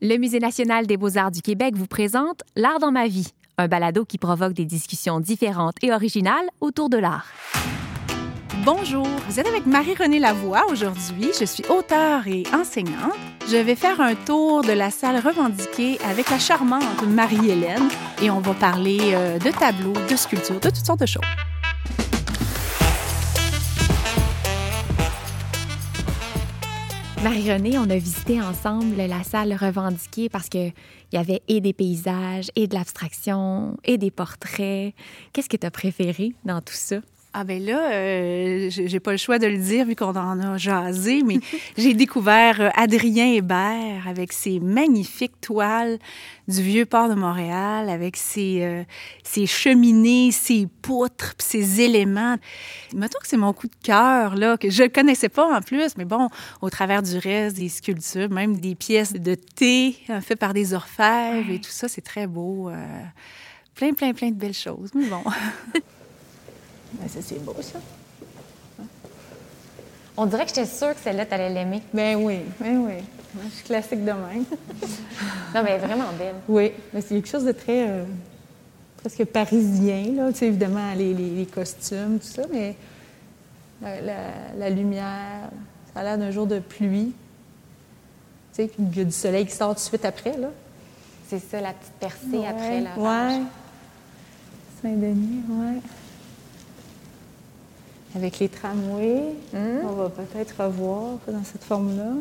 Le Musée national des beaux-arts du Québec vous présente L'art dans ma vie, un balado qui provoque des discussions différentes et originales autour de l'art. Bonjour, vous êtes avec Marie-Renée Lavoie aujourd'hui. Je suis auteure et enseignante. Je vais faire un tour de la salle revendiquée avec la charmante Marie-Hélène et on va parler euh, de tableaux, de sculptures, de toutes sortes de choses. Marie-Renée, on a visité ensemble la salle revendiquée parce qu'il y avait et des paysages, et de l'abstraction, et des portraits. Qu'est-ce que tu as préféré dans tout ça? Ah ben là, euh, j'ai pas le choix de le dire vu qu'on en a jasé, mais j'ai découvert euh, Adrien Hébert avec ses magnifiques toiles du vieux port de Montréal, avec ses, euh, ses cheminées, ses poutres, ses éléments. Mettons que c'est mon coup de cœur, là, que je ne connaissais pas en plus, mais bon, au travers du reste, des sculptures, même des pièces de thé faites par des orfèvres et tout ça, c'est très beau. plein, plein, plein de belles choses. Mais bon. Ben, ça, c'est beau, ça. On dirait que j'étais sûre que celle-là, tu allais l'aimer. Ben oui, ben oui. Je suis classique de même. non, mais elle est vraiment belle. Oui, mais c'est quelque chose de très. Euh, presque parisien, là. Tu sais, évidemment, les, les, costumes, tout ça, mais la, lumière, ça a l'air d'un jour de pluie. Tu sais, puis il y a du soleil qui sort tout de suite après, là. C'est ça, la petite percée après la Oui. Saint-Denis, oui avec les tramways. Hmm? On va peut-être revoir dans cette forme-là.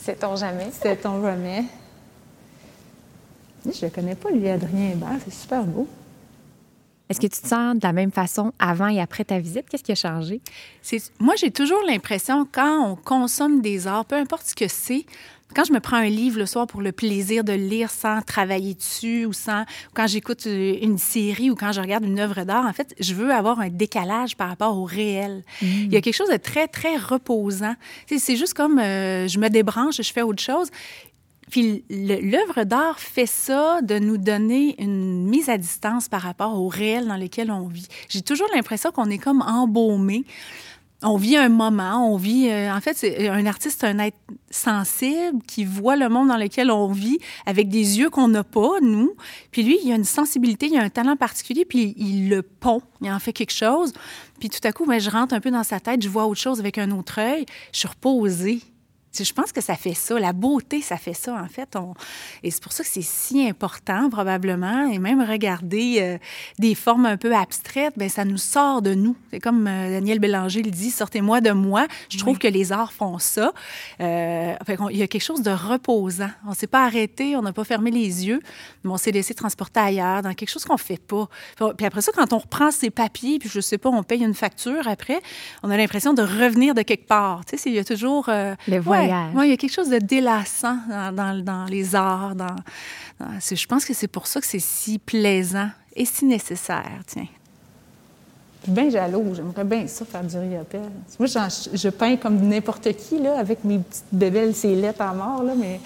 Sait-on jamais? Sait-on jamais? Je ne connais pas, lui, Adrien Hébert. C'est super beau. Est-ce que tu te sens de la même façon avant et après ta visite? Qu'est-ce qui a changé? Moi, j'ai toujours l'impression, quand on consomme des arts, peu importe ce que c'est, quand je me prends un livre le soir pour le plaisir de le lire sans travailler dessus ou sans quand j'écoute euh, une série ou quand je regarde une œuvre d'art, en fait, je veux avoir un décalage par rapport au réel. Mm. Il y a quelque chose de très très reposant. C'est juste comme euh, je me débranche, je fais autre chose. Puis l'œuvre d'art fait ça, de nous donner une mise à distance par rapport au réel dans lequel on vit. J'ai toujours l'impression qu'on est comme embaumé on vit un moment, on vit. Euh, en fait, c'est un artiste, un être sensible qui voit le monde dans lequel on vit avec des yeux qu'on n'a pas, nous. Puis lui, il a une sensibilité, il a un talent particulier, puis il le pond, il en fait quelque chose. Puis tout à coup, ben, je rentre un peu dans sa tête, je vois autre chose avec un autre œil, je suis reposée. Je pense que ça fait ça. La beauté, ça fait ça, en fait. Et c'est pour ça que c'est si important, probablement. Et même regarder euh, des formes un peu abstraites, bien, ça nous sort de nous. C'est comme euh, Daniel Bélanger le dit, sortez-moi de moi. Je trouve que les arts font ça. Euh, il y a quelque chose de reposant. On ne s'est pas arrêté, on n'a pas fermé les yeux, mais on s'est laissé transporter ailleurs, dans quelque chose qu'on ne fait pas. Puis après ça, quand on reprend ses papiers, puis je sais pas, on paye une facture après, on a l'impression de revenir de quelque part. Tu sais, il y a toujours... Les il y a quelque chose de délassant dans, les arts. Dans, je pense que c'est pour ça que c'est si plaisant et si nécessaire, tiens. Je suis bien jaloux. J'aimerais bien ça, faire du riopelle. Moi, je peins comme n'importe qui, là, avec mes petites bébelles lettres en mort, là, mais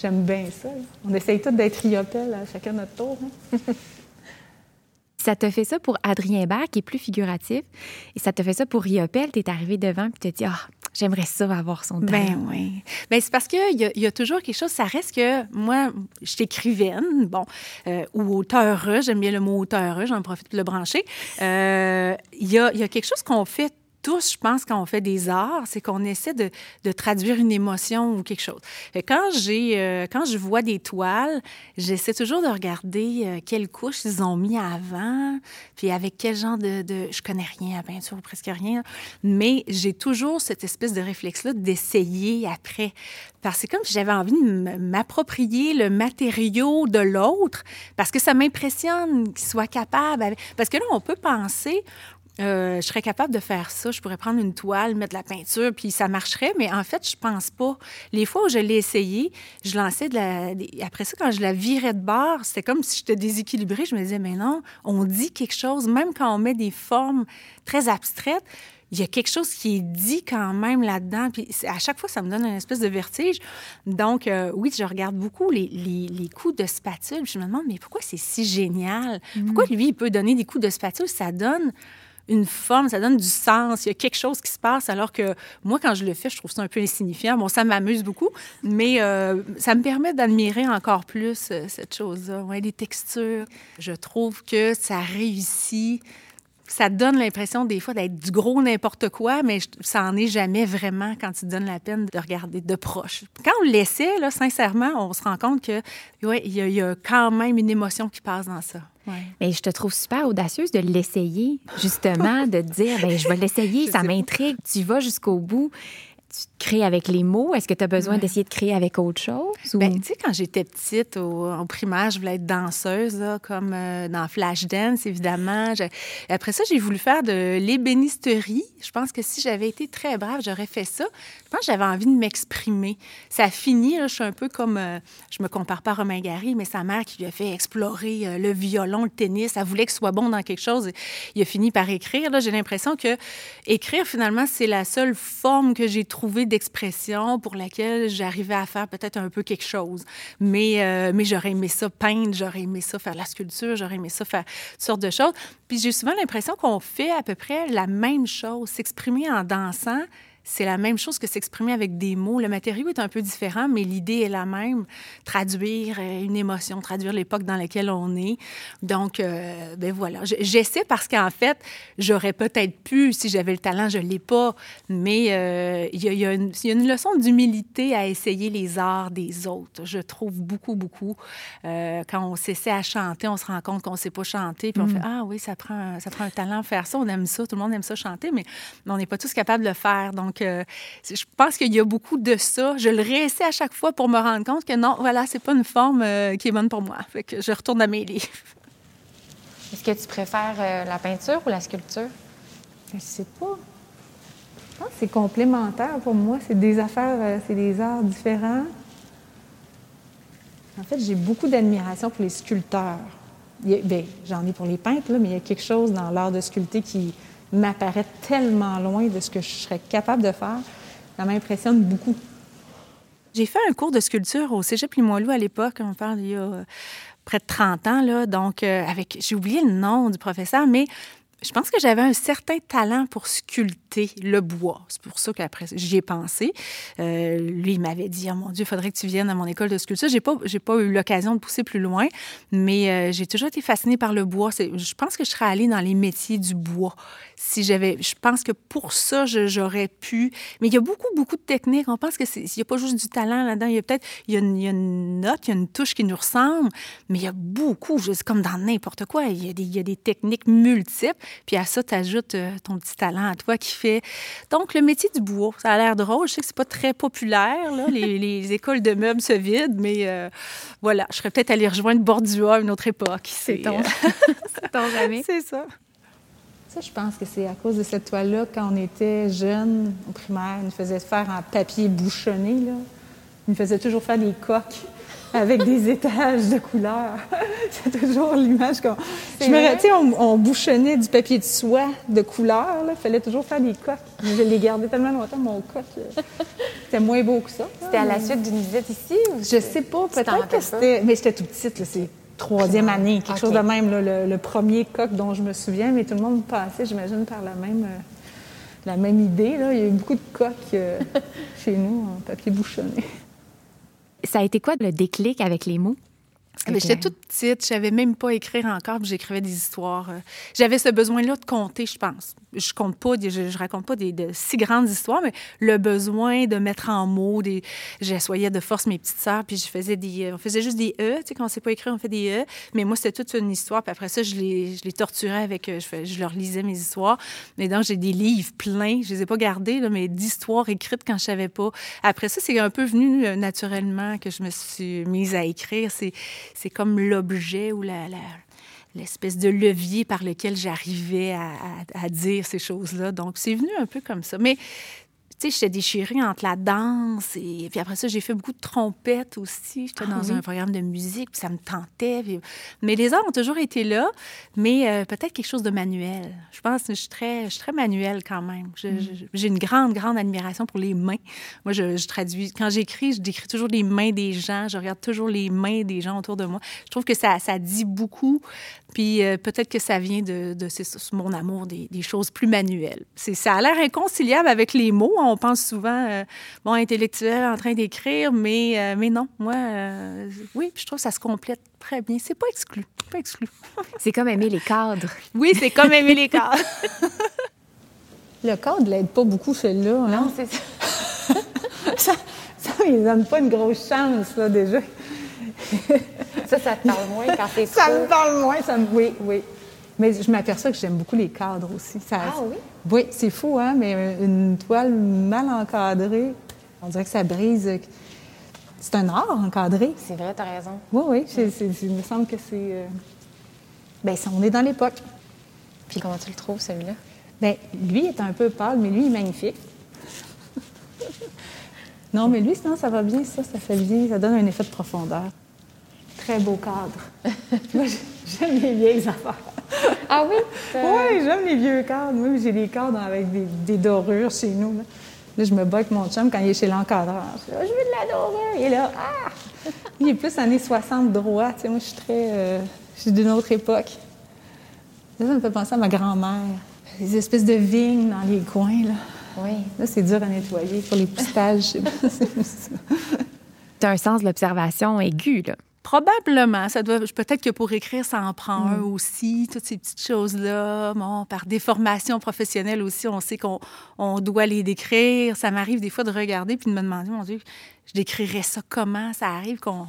j'aime bien ça. On essaye tous d'être riopelle à chacun notre tour. Hein. ça te fait ça pour Adrien Bach, qui est plus figuratif, et ça te fait ça pour Riopelle, tu es arrivé devant et tu te dis, ah, J'aimerais ça avoir son temps. Ben oui. Ben c'est parce qu'il y, y, a toujours quelque chose, ça reste que moi, je suis écrivaine, bon, euh, ou auteure, j'aime bien le mot auteure, j'en profite pour le brancher. Euh, il y, a, y a quelque chose qu'on fait tous, je pense, quand on fait des arts, c'est qu'on essaie de, traduire une émotion ou quelque chose. Quand, j'ai, euh, quand je vois des toiles, j'essaie toujours de regarder euh, quelles couches ils ont mis avant, puis avec quel genre de... de... Je connais rien à peinture, presque rien, mais j'ai toujours cette espèce de réflexe-là d'essayer après. Parce que c'est comme si j'avais envie de m'approprier le matériau de l'autre, parce que ça m'impressionne qu'il soit capable. Parce que là, on peut penser euh, je serais capable de faire ça. Je pourrais prendre une toile, mettre de la peinture, puis ça marcherait. Mais en fait, je pense pas. Les fois où je l'ai essayé, je lançais de la. Après ça, quand je la virais de bord, c'était comme si j'étais déséquilibrée. Je me disais, mais non, on dit quelque chose, même quand on met des formes très abstraites. Il y a quelque chose qui est dit quand même là-dedans. Puis à chaque fois, ça me donne une espèce de vertige. Donc, euh, oui, je regarde beaucoup les, les, coups de spatule. je me demande, mais pourquoi c'est si génial? Pourquoi mm. lui, il peut donner des coups de spatule? Ça donne une forme, ça donne du sens. Il y a quelque chose qui se passe, alors que moi, quand je le fais, je trouve ça un peu insignifiant. Bon, ça m'amuse beaucoup, mais euh, ça me permet d'admirer encore plus euh, cette chose-là. Les textures. Je trouve que ça réussit ça donne l'impression des fois d'être du gros n'importe quoi, mais ça n'en est jamais vraiment quand tu te donnes la peine de regarder de proche. Quand on l'essaie, là, sincèrement, on se rend compte que ouais, il y, a quand même une émotion qui passe dans ça. Mais je te trouve super audacieuse de l'essayer, justement, de dire, ben, je vais l'essayer, ça m'intrigue, tu vas jusqu'au bout tu crées avec les mots? Est-ce que tu as besoin d'essayer de créer avec autre chose? Ou... Bien, tu sais, quand j'étais petite, au, primaire, je voulais être danseuse, comme euh, dans Flashdance, évidemment. Après ça, j'ai voulu faire de l'ébénisterie. Je pense que si j'avais été très brave, j'aurais fait ça. Je pense que j'avais envie de m'exprimer. Ça a fini, là, je suis un peu comme... Euh, je me compare pas à Romain Gary, mais sa mère qui lui a fait explorer euh, le violon, le tennis. Elle voulait qu'il soit bon dans quelque chose. Il a fini par écrire. Là, j'ai l'impression que écrire, finalement, c'est la seule forme que j'ai trouvée d'expression pour laquelle j'arrivais à faire peut-être un peu quelque chose. Mais, euh, mais j'aurais aimé ça peindre, j'aurais aimé ça faire la sculpture, j'aurais aimé ça faire toutes sortes de choses. Puis j'ai souvent l'impression qu'on fait à peu près la même chose, s'exprimer en dansant c'est la même chose que s'exprimer avec des mots. Le matériau est un peu différent, mais l'idée est la même. Traduire euh, une émotion, traduire l'époque dans laquelle on est. Donc, euh, ben voilà. J'essaie parce qu'en fait, j'aurais peut-être pu, si j'avais le talent, je ne l'ai pas, mais euh, il y, a une, leçon d'humilité à essayer les arts des autres. Je trouve beaucoup, beaucoup. quand on s'essaie à chanter, on se rend compte qu'on ne sait pas chanter, puis on mm. fait Ah oui, ça prend, ça prend un talent faire ça, on aime ça, tout le monde aime ça chanter, mais on n'est pas tous capables de le faire. Donc, donc, euh, je pense qu'il y a beaucoup de ça. Je le réessaie à chaque fois pour me rendre compte que non, voilà, c'est pas une forme euh, qui est bonne pour moi. Fait que je retourne à mes livres. Est-ce que tu préfères euh, la peinture ou la sculpture? Je sais pas. Je pense que c'est complémentaire pour moi. C'est des affaires, c'est des arts différents. En fait, j'ai beaucoup d'admiration pour les sculpteurs. Ben, j'en ai pour les peintres, là, mais il y a quelque chose dans l'art de sculpter qui, m'apparaît tellement loin de ce que je serais capable de faire. Ça m'impressionne beaucoup. J'ai fait un cours de sculpture au Cégep Limoilou à l'époque, on parle il y a euh, près de 30 ans, là, donc euh, avec, j'ai oublié le nom du professeur, mais je pense que j'avais un certain talent pour sculpter le bois. C'est pour ça qu'après, j'y ai pensé. Euh, lui, il m'avait dit, oh mon Dieu, il faudrait que tu viennes à mon école de sculpture. J'ai pas, j'ai pas eu l'occasion de pousser plus loin, mais j'ai toujours été fascinée par le bois. Je pense que je serais allée dans les métiers du bois si j'avais. Je pense que pour ça, j'aurais pu. Mais il y a beaucoup, beaucoup de techniques. On pense que il n'y a pas juste du talent là-dedans. Il y a peut-être, il, y a une note, il y a une touche qui nous ressemble, mais il y a beaucoup. C'est comme dans n'importe quoi. Il y, a des, il y a des techniques multiples. Puis à ça, tu ajoutes euh, ton petit talent à toi qui fait. Donc, le métier du bois, ça a l'air drôle. Je sais que c'est pas très populaire. Là. Les, écoles de meubles se vident, mais euh, voilà, je serais peut-être allée rejoindre Bordua à une autre époque. C'est ton... ton jamais. C'est ça. Ça, je pense que c'est à cause de cette toile-là, quand on était jeune, au primaire, ils nous faisaient faire en papier bouchonné. Là. Ils nous faisaient toujours faire des coques avec des étages de couleurs. c'est toujours l'image qu'on. Je me tu on, on, bouchonnait du papier de soie de couleur. Il fallait toujours faire des coques. Je l'ai gardé tellement longtemps, mon coque. C'était moins beau que ça. C'était à la suite d'une visite ici? Ou je sais pas. Peut-être que c'était. Mais j'étais tout petite. C'est troisième année, quelque chose de même. le, premier coq dont je me souviens, mais tout le monde passait, j'imagine, par la même. Euh, la même idée. Là. Il y a eu beaucoup de coques euh, chez nous en papier bouchonné. Ça a été quoi le déclic avec les mots? J'étais toute petite, je savais même pas écrire encore, puis j'écrivais des histoires. Euh. J'avais ce besoin-là de compter, je pense. Je compte pas, je, raconte pas de si grandes histoires, mais le besoin de mettre en mots, des, j'assoyais de force mes petites sœurs, puis je faisais des, on faisait juste des e, tu sais, quand on sait pas écrire, on fait des e. Mais moi, c'était toute une histoire, puis après ça, je les, torturais avec, euh, je, je, leur lisais mes histoires. Mais donc, j'ai des livres pleins, je les ai pas gardés, mais d'histoires écrites quand je savais pas. Après ça, c'est un peu venu euh, naturellement que je me suis mise à écrire. C'est c'est comme l'objet ou l'espèce de levier par lequel j'arrivais à, dire ces choses-là. Donc, c'est venu un peu comme ça. Mais sais, j'étais déchirée entre la danse et puis après ça, j'ai fait beaucoup de trompettes aussi. J'étais Ah dans oui? un programme de musique, puis ça me tentait. puis- Mais les arts ont toujours été là, mais euh, peut-être quelque chose de manuel. Je pense que je suis très, je suis très manuelle quand même. Mm. J'ai une grande, grande admiration pour les mains. Moi, je, je traduis. Quand j'écris, je décris toujours les mains des gens. Je regarde toujours les mains des gens autour de moi. Je trouve que ça, ça dit beaucoup. Puis euh, peut-être que ça vient de, de mon amour des, des choses plus manuelles. Ça a l'air inconciliable avec les mots. On pense souvent, euh, bon, intellectuel en train d'écrire, mais, euh, mais non. Moi, euh, oui, puis je trouve que ça se complète très bien. C'est pas exclu. Pas exclu. C'est comme aimer les cadres. Oui, c'est comme aimer les cadres. Le cadre l'aide pas beaucoup, celui-là. hein? c'est ça. Ça, ça, il donne pas une grosse chance, là, déjà. Ça, ça te parle moins quand c'est Ça me parle moins, ça me... Oui, oui. Mais je m'aperçois que j'aime beaucoup les cadres aussi. Ça- Ah oui? Oui, c'est fou, hein, mais une toile mal encadrée, on dirait que ça brise. C'est un art encadré. C'est vrai, t'as raison. Oui, oui, c'est- c'est- il me semble que c'est... euh, ça, on est dans l'époque. Puis comment tu le trouves, celui-là? Bien, lui est un peu pâle, mais lui, il est magnifique. non, mais lui, sinon, ça va bien, ça, ça fait bien, ça donne un effet de profondeur. Très beau cadre. Moi, j'aime les vieilles affaires. Ah oui? Oui, j'aime les vieux cadres. Moi, j'ai des cadres avec des, des dorures chez nous. Là. Là, je me bats avec mon chum quand il est chez l'encadreur. Je Ah, je veux de la dorure. Il est là. Ah! Il est plus années 60 droit. Tu sais, moi, je suis très. euh, je suis d'une autre époque. Ça, ça me fait penser à ma grand-mère. Les espèces de vignes dans les coins, là. Oui. Là, c'est dur à nettoyer pour les pistages. ça. T'as un sens de l'observation aigu, là. Probablement. Ça doit, peut-être que pour écrire, ça en prend un aussi, toutes ces petites choses-là. Bon, par déformation professionnelle aussi, on sait qu'on on doit les décrire. Ça m'arrive des fois de regarder puis de me demander, mon Dieu, je décrirais ça comment? Ça arrive qu'on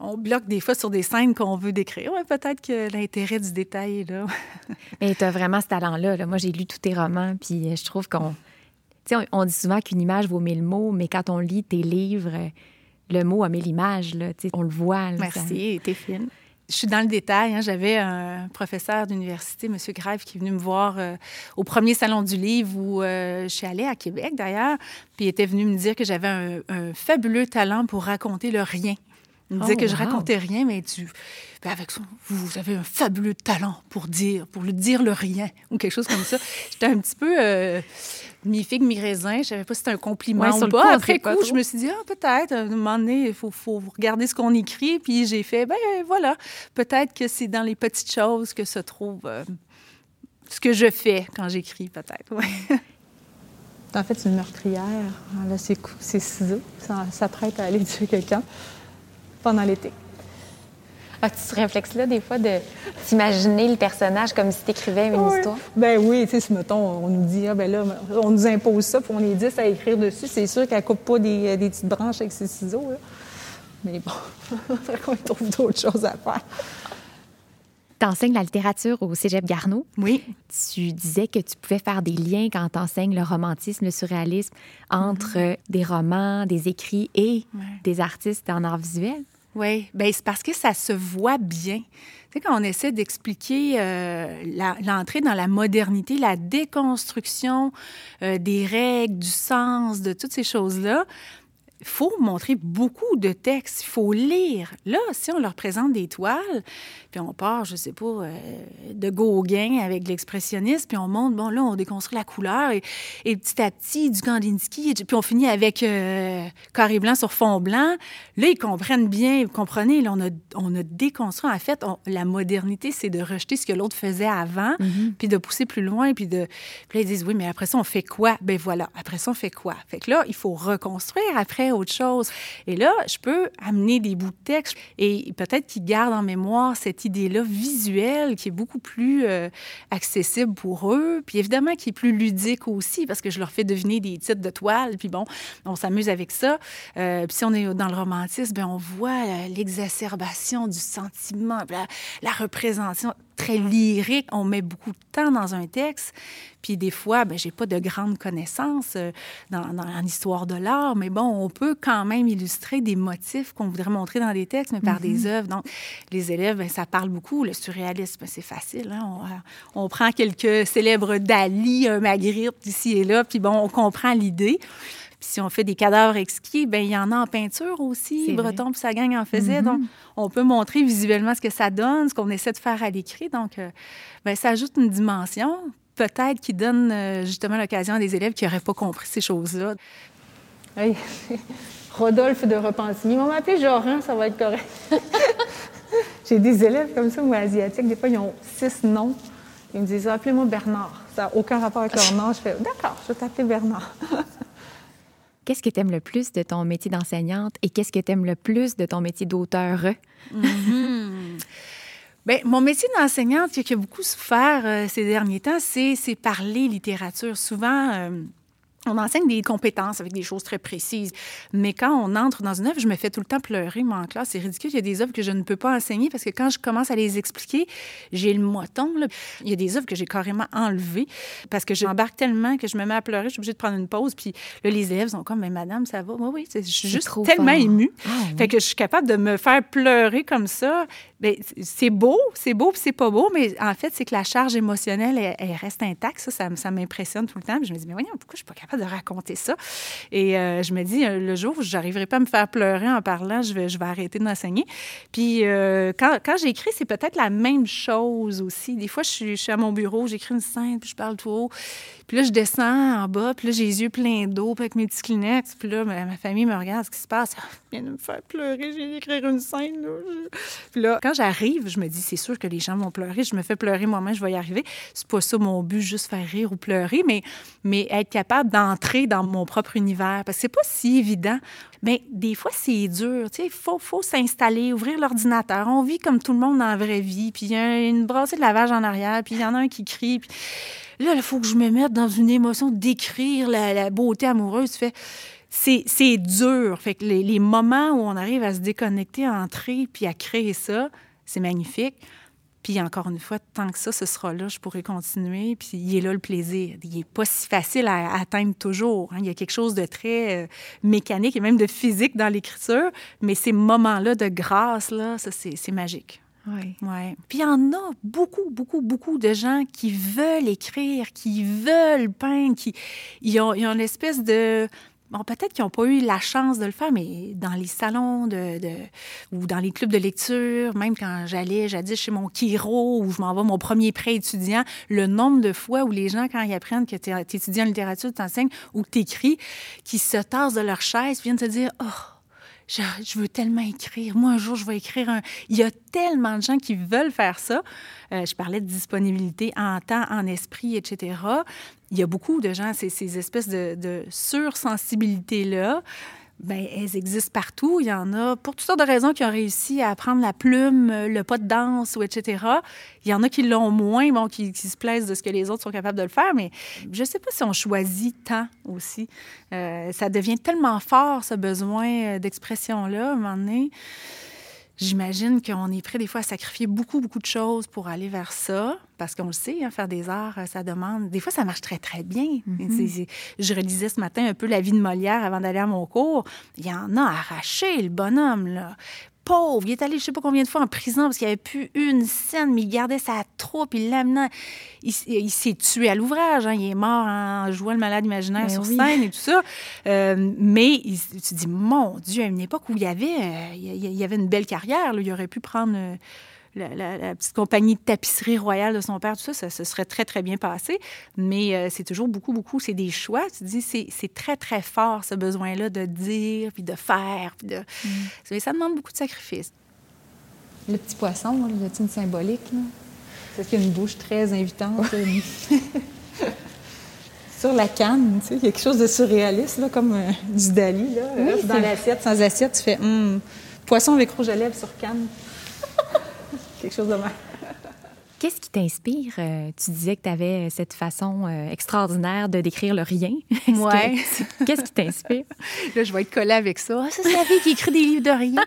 on bloque des fois sur des scènes qu'on veut décrire. Ouais, peut-être que l'intérêt du détail est là. Mais tu as vraiment ce talent-là. là. Moi, j'ai lu tous tes romans, puis euh, je trouve qu'on. On, on dit souvent qu'une image vaut mille mots, mais quand on lit tes livres, le mot a. Là, Tu sais, on le voit. là, Merci, t'es fine. Je suis dans le détail. hein. J'avais un professeur d'université, M. Grève, qui est venu me voir euh, au premier salon du livre où euh, je suis allée à Québec, d'ailleurs. Puis il était venu me dire que j'avais un, un fabuleux talent pour raconter le rien. Il me disait Oh, que je wow. racontais rien, mais tu, ben, avec son, vous avez un fabuleux talent pour dire, pour le dire le rien ou quelque chose comme ça. J'étais un petit peu euh, mi-figue, mi-raisin. Je savais pas si c'était un compliment Ouais, ou pas. coup, Après pas coup, je me suis dit, ah, peut-être, à un moment donné, il faut, faut regarder ce qu'on écrit. Puis j'ai fait, ben voilà, peut-être que c'est dans les petites choses que se trouve euh, ce que je fais quand j'écris, peut-être. Ouais. En fait, c'est une meurtrière. Elle a ses, cou- ses ciseaux. Ça s'apprête à aller tuer quelqu'un pendant l'été. As-tu ce réflexe-là, des fois, de t'imaginer le personnage comme si t'écrivais une Oui. histoire? Ben oui, tu sais, si, mettons, on nous dit, ah, ben là, on nous impose ça, puis on est 10 à écrire dessus, c'est sûr qu'elle coupe pas des, des petites branches avec ses ciseaux, là. Mais bon, qu'on trouve d'autres choses à faire. T'enseignes la littérature au Cégep Garneau. Oui. Tu disais que tu pouvais faire des liens quand t'enseignes le romantisme, le surréalisme, entre euh, des romans, des écrits et Ouais. des artistes en art visuel. Oui, ben c'est parce que ça se voit bien. Tu sais, quand on essaie d'expliquer euh, l'entrée dans la modernité, la déconstruction euh, des règles, du sens, de toutes ces choses-là, faut montrer beaucoup de textes, il faut lire. Là, si on leur présente des toiles, puis on part, je sais pas, euh, de Gauguin avec l'expressionniste, puis on monte, bon, là, on déconstruit la couleur, et, et petit à petit, du Kandinsky, et puis on finit avec euh, carré blanc sur fond blanc. Là, ils comprennent bien, vous comprenez, là, on a, on a déconstruit. En fait, on- la modernité, c'est de rejeter ce que l'autre faisait avant, puis de pousser plus loin, puis de... Puis là, ils disent, oui, mais après ça, on fait quoi? Ben voilà, après ça, on fait quoi? Fait que là, il faut reconstruire après autre chose. Et là, je peux amener des bouts de texte et peut-être qu'ils gardent en mémoire cette idée-là visuelle qui est beaucoup plus euh, accessible pour eux, puis évidemment qui est plus ludique aussi, parce que je leur fais deviner des titres de toiles, puis bon, on s'amuse avec ça. Euh, puis si on est dans le romantisme, ben on voit euh, l'exacerbation du sentiment, la représentation très lyrique. On met beaucoup de temps dans un texte. Puis des fois, ben, j'ai pas de grandes connaissances euh, dans, dans, en histoire de l'art, mais bon, on peut quand même illustrer des motifs qu'on voudrait montrer dans des textes, mais par des mm-hmm. œuvres. Donc, les élèves, ben, ça parle beaucoup. Le surréalisme, c'est facile. Hein. On, euh, on, prend quelques célèbres Dali, un Magritte ici et là, puis bon, on comprend l'idée. Puis si on fait des cadavres exquis, ben il y en a en peinture aussi. Breton puis sa gang en faisait. Donc, mm-hmm. on peut montrer visuellement ce que ça donne, ce qu'on essaie de faire à l'écrit. Donc, euh, ben, ça ajoute une dimension, peut-être qui donne euh, justement l'occasion à des élèves qui n'auraient pas compris ces choses-là. Oui. Rodolphe de Repentigny. Ils vont m'appeler Joran, ça va être correct. J'ai des élèves comme ça, moi, asiatiques. Des fois, ils ont six noms. Ils me disent Appelez-moi Bernard. Ça n'a aucun rapport avec leur nom. Je fais D'accord, je vais t'appeler Bernard. Qu'est-ce que tu aimes le plus de ton métier d'enseignante et qu'est-ce que tu aimes le plus de ton métier d'auteur? Mm-hmm. Bien, mon métier d'enseignante, qui a beaucoup souffert euh, ces derniers temps, c'est parler littérature. Souvent, euh, on enseigne des compétences avec des choses très précises. Mais quand on entre dans une œuvre, je me fais tout le temps pleurer, moi, en classe. C'est ridicule. Il y a des œuvres que je ne peux pas enseigner parce que quand je commence à les expliquer, j'ai le moton. Il y a des œuvres que j'ai carrément enlevées parce que j'embarque tellement que je me mets à pleurer. Je suis obligée de prendre une pause. Puis là, les élèves sont comme, mais madame, ça va? Oui, oui. Je suis juste tellement émue. Ah, fait que je suis capable de me faire pleurer comme ça. Bien, c'est beau, c'est beau, puis c'est pas beau, mais en fait, c'est que la charge émotionnelle, elle, reste intacte. Ça, ça, m'impressionne tout le temps. Puis je me dis, mais voyons, pourquoi je suis pas capable de raconter ça? Et euh, je me dis, euh, le jour où j'arriverai pas à me faire pleurer en parlant, je vais, je vais arrêter d'enseigner. Puis euh, quand, j'écris, c'est peut-être la même chose aussi. Des fois, je suis, à mon bureau, j'écris une scène, puis je parle tout haut. Puis là, je descends en bas, puis là, j'ai les yeux pleins d'eau, avec mes petits Kleenex. Puis là, ma, famille me regarde, ce qui se passe? Je viens de me faire pleurer, j'ai d'écrire une scène. Là. Puis là, j'arrive, je me dis, c'est sûr que les gens vont pleurer. Je me fais pleurer moi-même, je vais y arriver. C'est pas ça mon but, juste faire rire ou pleurer, mais, mais être capable d'entrer dans mon propre univers. Parce que c'est pas si évident. Mais des fois, c'est dur. Il faut, faut s'installer, ouvrir l'ordinateur. On vit comme tout le monde dans la vraie vie. Puis il y a une brassée de lavage en arrière, puis il y en a un qui crie. Puis là, il faut que je me mette dans une émotion d'écrire la, la beauté amoureuse. Tu fais c'est dur. Fait que les, moments où on arrive à se déconnecter, à entrer, puis à créer ça, c'est magnifique. Puis encore une fois, tant que ça, ce sera là, je pourrai continuer. Puis il est là le plaisir. Il n'est pas si facile à, atteindre toujours. Hein. Il y a quelque chose de très euh, mécanique et même de physique dans l'écriture. Mais ces moments-là de grâce, là, ça, c'est magique. Oui. Ouais. Puis il y en a beaucoup, beaucoup, beaucoup de gens qui veulent écrire, qui veulent peindre, qui ils ont, ils ont une espèce de Bon, peut-être qu'ils n'ont pas eu la chance de le faire, mais dans les salons ou dans les clubs de lecture, même quand j'allais jadis chez mon Kiro ou je m'en mon premier prêt étudiant, le nombre de fois où les gens, quand ils apprennent que tu es, étudiant en littérature, tu enseignes ou que tu écris, qui se tassent de leur chaise, viennent te dire Oh, je, veux tellement écrire. Moi, un jour, je vais écrire un. Il y a tellement de gens qui veulent faire ça. Euh, je parlais de disponibilité en temps, en esprit, etc. Il y a beaucoup de gens, ces, ces espèces de, de sursensibilité-là. Bien, elles existent partout. Il y en a pour toutes sortes de raisons qui ont réussi à apprendre la plume, le pas de danse, etc. Il y en a qui l'ont moins, bon, qui, se plaisent de ce que les autres sont capables de le faire, mais je ne sais pas si on choisit tant aussi. Euh, ça devient tellement fort, ce besoin euh, d'expression-là, à un moment donné. J'imagine qu'on est prêt des fois à sacrifier beaucoup, beaucoup de choses pour aller vers ça, parce qu'on le sait, hein, faire des arts, ça demande. Des fois, ça marche très, très bien. Mm-hmm. Je relisais ce matin un peu la vie de Molière avant d'aller à mon cours. Il y en a arraché, le bonhomme, là pauvre. Il est allé je sais pas combien de fois en prison parce qu'il n'y avait plus une scène, mais il gardait sa troupe, il l'amenait. Il, s'est tué à l'ouvrage. Hein. Il est mort en jouant le malade imaginaire ben sur scène et tout ça. Euh, mais il, tu te dis, mon Dieu, à une époque où il y avait, euh, il y avait une belle carrière, il aurait pu prendre. Euh, la, petite compagnie de tapisserie royale de son père, tout ça, ça se serait très, très bien passé. Mais euh, c'est toujours beaucoup, beaucoup, c'est des choix. Tu dis, c'est très, très fort, ce besoin-là de dire, puis de faire. Puis de... Mm. Ça demande beaucoup de sacrifices. Le petit poisson, là, le une symbolique, c'est qu'il a une bouche très invitante. Sur la canne, tu sais, il y a quelque chose de surréaliste, là, comme euh, du Dali. Là. dans l'assiette, sans assiette, tu fais hum, poisson avec rouge à lèvres sur canne quelque chose de mal. Qu'est-ce qui t'inspire? Euh, tu disais que tu avais cette façon euh, extraordinaire de décrire le rien. Ouais. Qu'est-ce qui t'inspire? Là, je vais être collée avec ça. Ah, ça, c'est la fille qui écrit des livres de rien.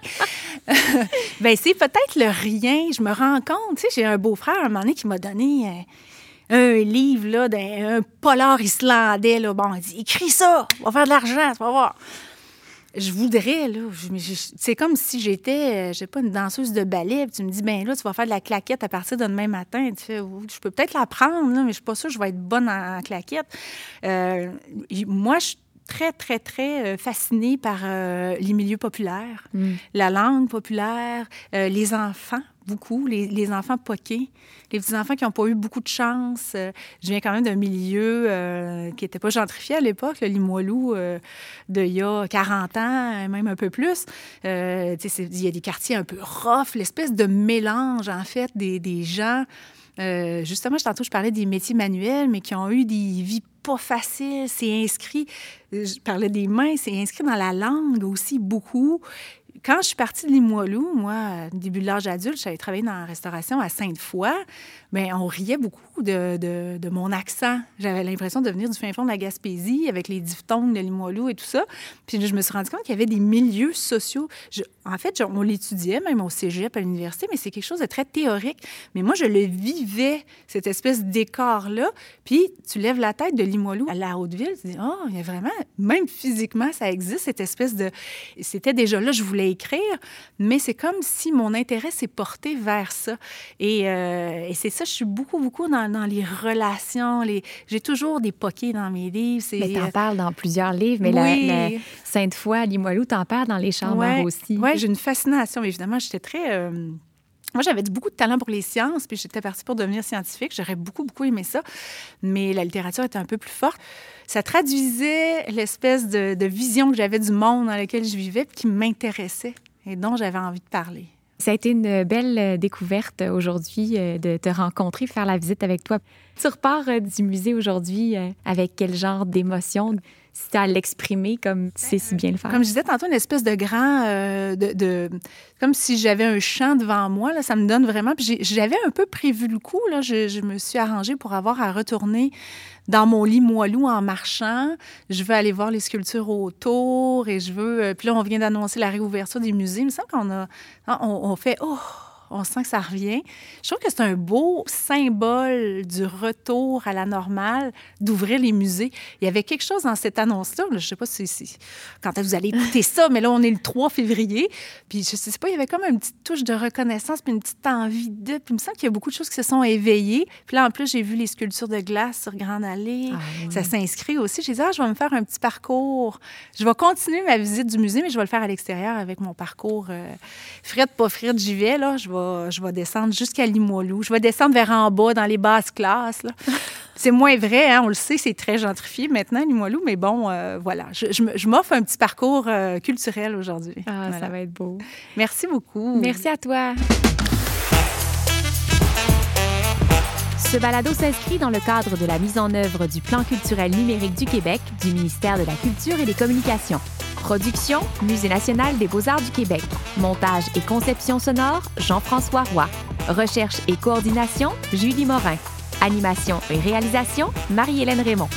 ben, c'est peut-être le rien. Je me rends compte. Tu sais, j'ai un beau-frère, un moment donné, qui m'a donné euh, un livre, là, d'un polar islandais. Là. Bon, il dit, écris ça, on va faire de l'argent, tu vas voir je voudrais, là. C'est comme si j'étais, euh, je sais pas, une danseuse de ballet. tu me dis, ben là, tu vas faire de la claquette à partir de demain matin. Tu fais, je peux peut-être l'apprendre, mais je suis pas sûre que je vais être bonne en, claquette. Euh, moi, je très, très, très euh, fascinée par les milieux populaires, mm. la langue populaire, les enfants beaucoup, les, enfants poqués, les petits-enfants qui n'ont pas eu beaucoup de chance. Euh, je viens quand même d'un milieu euh, qui n'était pas gentrifié à l'époque, le Limoilou, euh, d'il y a 40 ans, même un peu plus. il y a des quartiers un peu rough, l'espèce de mélange, en fait, des, des gens... justement, tantôt, je parlais des métiers manuels, mais qui ont eu des vies pas faciles. C'est inscrit, je parlais des mains, c'est inscrit dans la langue aussi beaucoup quand je suis partie de Limoilou, moi, début de l'âge adulte, j'avais travaillé dans la restauration à Sainte-Foy, mais on riait beaucoup de, mon accent. J'avais l'impression de venir du fin fond de la Gaspésie avec les diphtongues de Limoilou et tout ça. Puis je me suis rendu compte qu'il y avait des milieux sociaux. en fait, on l'étudiait même au cégep à l'université, mais c'est quelque chose de très théorique. Mais moi, je le vivais, cette espèce d'écart-là. Puis tu lèves la tête de Limoilou à la Haute-Ville, tu dis, oh, il y a vraiment, même physiquement, ça existe, cette espèce de... C'était déjà là, je voulais écrire, mais c'est comme si mon intérêt s'est porté vers ça. Et, euh, et c'est ça, je suis beaucoup, beaucoup dans, dans les relations. Les... J'ai toujours des poquets dans mes livres. Mais t'en parles dans plusieurs livres, mais la, Sainte-Foy, Limoilou, t'en parles dans Les Chambres aussi? Oui, j'ai une fascination. Évidemment, j'étais très... Euh, moi, j'avais beaucoup de talent pour les sciences, puis j'étais partie pour devenir scientifique. J'aurais beaucoup, beaucoup aimé ça, mais la littérature était un peu plus forte. Ça traduisait l'espèce de, de vision que j'avais du monde dans lequel je vivais, puis qui m'intéressait et dont j'avais envie de parler. Ça a été une belle euh, découverte aujourd'hui euh, de te rencontrer, faire la visite avec toi. Tu repars euh, du musée aujourd'hui avec quel genre d'émotion? As à l'exprimer comme tu sais si bien le faire. Comme je disais tantôt, une espèce de grand. de, comme si j'avais un champ devant moi, là, ça me donne vraiment. j'avais un peu prévu le coup. Là, je, je, me suis arrangée pour avoir à retourner dans mon lit moelleux en marchant. Je veux aller voir les sculptures autour et je veux. Euh, puis là, on vient d'annoncer la réouverture des musées. Il me semble qu'on a. Hein, on, on fait. Oh! On sent que ça revient. Je trouve que c'est un beau symbole du retour à la normale d'ouvrir les musées. Il y avait quelque chose dans cette annonce-là. je ne sais pas si, quand vous allez écouter ça, mais là, on est le 3 février. Puis je ne sais pas, il y avait comme une petite touche de reconnaissance, puis une petite envie de. Puis il me semble qu'il y a beaucoup de choses qui se sont éveillées. Puis là, en plus, j'ai vu les sculptures de glace sur Grande Allée. Ah ça s'inscrit aussi. J'ai dit, ah, je vais me faire un petit parcours. Je vais continuer ma visite du musée, mais je vais le faire à l'extérieur avec mon parcours. Euh, frette, pas frette, j'y vais. Là. Je vais je vais descendre jusqu'à Limoilou. Je vais descendre vers en bas, dans les basses classes. c'est moins vrai, hein, on le sait, c'est très gentrifié maintenant, Limoilou, mais bon, euh, voilà. Je, m'offre un petit parcours euh, culturel aujourd'hui. Ah, ça va être beau. Merci beaucoup. Merci à toi. Ce balado s'inscrit dans le cadre de la mise en œuvre du Plan culturel numérique du Québec du ministère de la Culture et des Communications. Production, Musée national des beaux-arts du Québec. Montage et conception sonore, Jean-François Roy. Recherche et coordination, Julie Morin. Animation et réalisation, Marie-Hélène Raymond.